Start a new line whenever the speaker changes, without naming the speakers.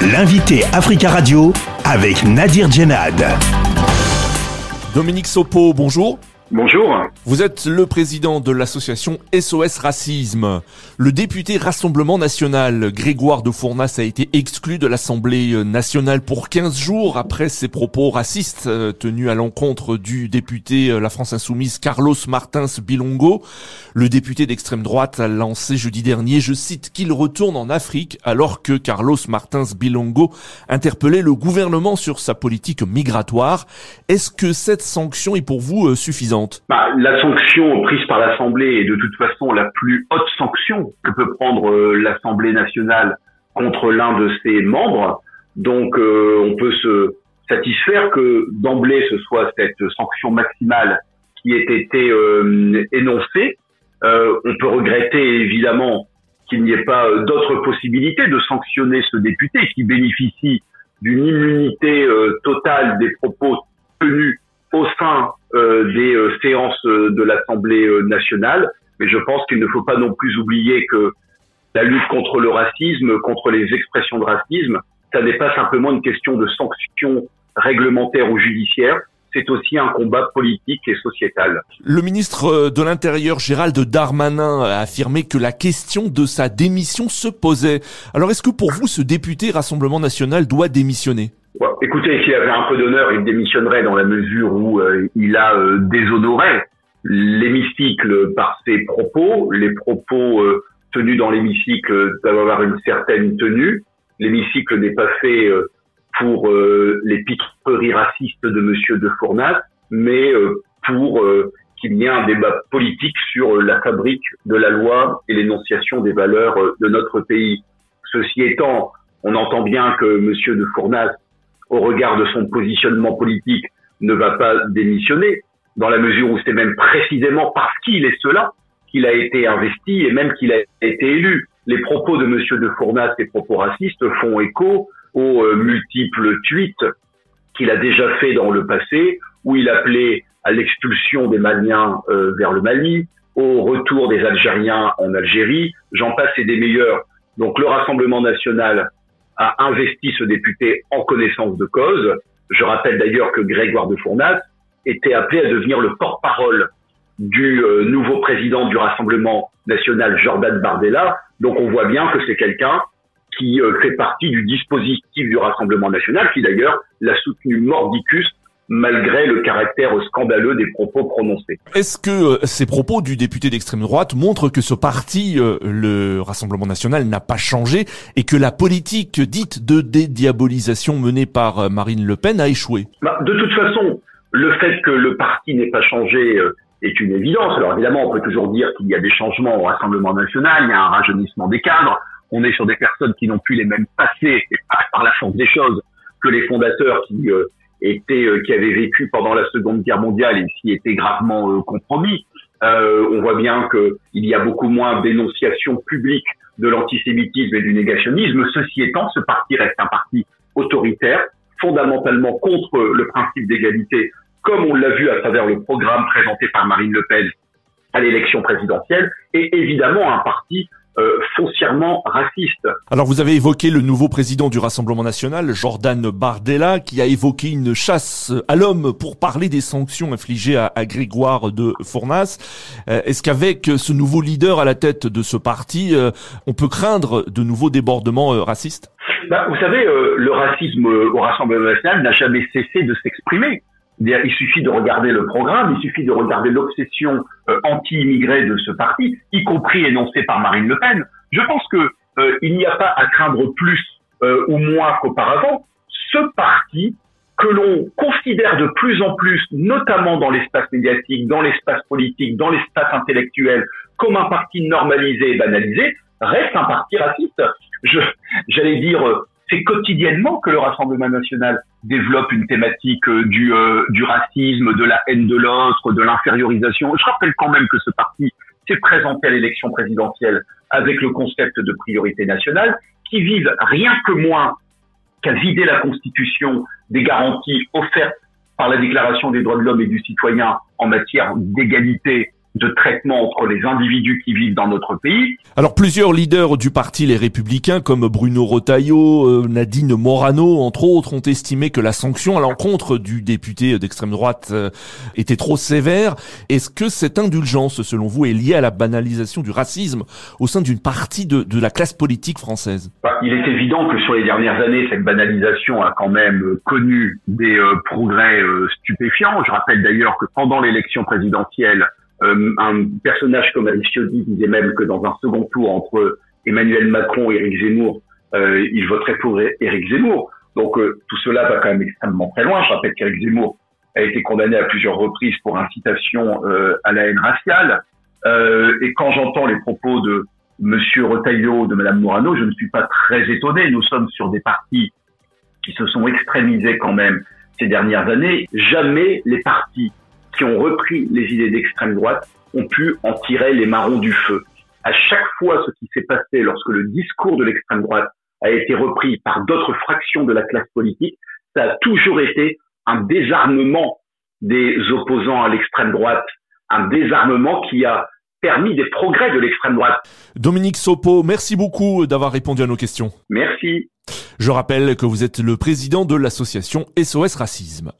L'invité Africa Radio avec Nadir Djenad.
Dominique Sopo, bonjour.
Bonjour.
Vous êtes le président de l'association SOS Racisme. Le député Rassemblement National, Grégoire de Fournas, a été exclu de l'Assemblée nationale pour 15 jours après ses propos racistes euh, tenus à l'encontre du député euh, La France Insoumise Carlos Martins Bilongo. Le député d'extrême droite a lancé jeudi dernier, je cite, qu'il retourne en Afrique alors que Carlos Martins Bilongo interpellait le gouvernement sur sa politique migratoire. Est-ce que cette sanction est pour vous euh,
bah, la sanction prise par l'Assemblée est de toute façon la plus haute sanction que peut prendre euh, l'Assemblée nationale contre l'un de ses membres. Donc euh, on peut se satisfaire que d'emblée ce soit cette sanction maximale qui ait été euh, énoncée. on peut regretter évidemment qu'il n'y ait pas d'autres possibilités de sanctionner ce député qui bénéficie d'une immunité totale des propos tenus au sein des euh, séances euh, de l'Assemblée nationale. Mais je pense qu'il ne faut pas non plus oublier que la lutte contre le racisme, contre les expressions de racisme, ça n'est pas simplement une question de sanctions réglementaires ou judiciaires, c'est aussi un combat politique et sociétal.
Le ministre de l'Intérieur, Gérald Darmanin, a affirmé que la question de sa démission se posait. Alors est-ce que pour vous, ce député Rassemblement national doit démissionner?
Écoutez, s'il avait un peu d'honneur, il démissionnerait dans la mesure où euh, il a euh, déshonoré l'hémicycle par ses propos. Les propos euh, tenus dans l'hémicycle doivent avoir une certaine tenue. L'hémicycle n'est pas fait pour les piqueries racistes de Monsieur de Fournas, mais pour qu'il y ait un débat politique sur la fabrique de la loi et l'énonciation des valeurs de notre pays. Ceci étant, on entend bien que Monsieur de Fournas au regard de son positionnement politique, ne va pas démissionner, dans la mesure où c'est même précisément parce qu'il est cela qu'il a été investi et même qu'il a été élu. Les propos de Monsieur de Fournas, ces propos racistes, font écho aux euh, multiples tweets qu'il a déjà fait dans le passé, où il appelait à l'expulsion des Maliens euh, vers le Mali, au retour des Algériens en Algérie, j'en passe et des meilleurs. Donc le Rassemblement national a investi ce député en connaissance de cause. Je rappelle d'ailleurs que Grégoire de Fournas était appelé à devenir le porte-parole du euh, nouveau président du Rassemblement national, Jordan Bardella. Donc on voit bien que c'est quelqu'un qui euh, fait partie du dispositif du Rassemblement national, qui d'ailleurs l'a soutenu mordicus malgré le caractère scandaleux des propos prononcés.
Est-ce que euh, ces propos du député d'extrême droite montrent que ce parti, euh, le Rassemblement national, n'a pas changé et que la politique dite de dédiabolisation menée par euh, Marine Le Pen a échoué?
Bah, De toute façon, le fait que le parti n'ait pas changé est une évidence. Alors évidemment, on peut toujours dire qu'il y a des changements au Rassemblement national, il y a un rajeunissement des cadres, on est sur des personnes qui n'ont plus les mêmes passés par la chance des choses que les fondateurs qui était euh, qui avait vécu pendant la Seconde Guerre mondiale et qui était gravement euh, compromis. Euh, on voit bien qu'il y a beaucoup moins d'énonciation publique de l'antisémitisme et du négationnisme. Ceci étant, ce parti reste un parti autoritaire, fondamentalement contre le principe d'égalité, comme on l'a vu à travers le programme présenté par Marine Le Pen à l'élection présidentielle, et évidemment un parti euh, foncièrement raciste.
Alors vous avez évoqué le nouveau président du Rassemblement national, Jordan Bardella, qui a évoqué une chasse à l'homme pour parler des sanctions infligées à, Grégoire de Fournas. Euh, est-ce qu'avec ce nouveau leader à la tête de ce parti, euh, on peut craindre de nouveaux débordements racistes?
Bah, Vous savez, le racisme au Rassemblement national n'a jamais cessé de s'exprimer. Il suffit de regarder le programme, il suffit de regarder l'obsession euh, anti-immigrée de ce parti, y compris énoncée par Marine Le Pen. Je pense que euh, il n'y a pas à craindre plus euh, ou moins qu'auparavant. Ce parti que l'on considère de plus en plus, notamment dans l'espace médiatique, dans l'espace politique, dans l'espace intellectuel, comme un parti normalisé et banalisé, reste un parti raciste. Je, j'allais dire, c'est quotidiennement que le Rassemblement national développe une thématique euh, du, euh, du racisme, de la haine de l'autre, de l'infériorisation. Je rappelle quand même que ce parti s'est présenté à l'élection présidentielle avec le concept de priorité nationale, qui vise rien que moins qu'à vider la Constitution des garanties offertes par la Déclaration des droits de l'homme et du citoyen en matière d'égalité de traitement entre les individus qui vivent dans notre pays.
Alors plusieurs leaders du parti Les Républicains comme Bruno Retailleau, euh, Nadine Morano entre autres ont estimé que la sanction à l'encontre du député d'extrême droite euh, était trop sévère. Est-ce que cette indulgence selon vous est liée à la banalisation du racisme au sein d'une partie de, de, la classe politique française?
Bah, Il est évident que sur les dernières années cette banalisation a quand même connu des euh, progrès stupéfiants. Je rappelle d'ailleurs que pendant l'élection présidentielle euh, un personnage comme Aristiotti disait même que dans un second tour entre Emmanuel Macron et Éric Zemmour, euh, il voterait pour Éric Zemmour. Donc euh, tout cela va quand même extrêmement très loin. Je rappelle qu'Éric Zemmour a été condamné à plusieurs reprises pour incitation euh, à la haine raciale. et quand j'entends les propos de Monsieur Retailleau, de Madame Morano, je ne suis pas très étonné. Nous sommes sur des partis qui se sont extrémisés quand même ces dernières années. Jamais les partis qui ont repris les idées d'extrême droite ont pu en tirer les marrons du feu. À chaque fois, ce qui s'est passé lorsque le discours de l'extrême droite a été repris par d'autres fractions de la classe politique, ça a toujours été un désarmement des opposants à l'extrême droite, un désarmement qui a permis des progrès de l'extrême droite.
Dominique Sopo, merci beaucoup d'avoir répondu à nos questions.
Merci.
Je rappelle que vous êtes le président de l'association SOS Racisme.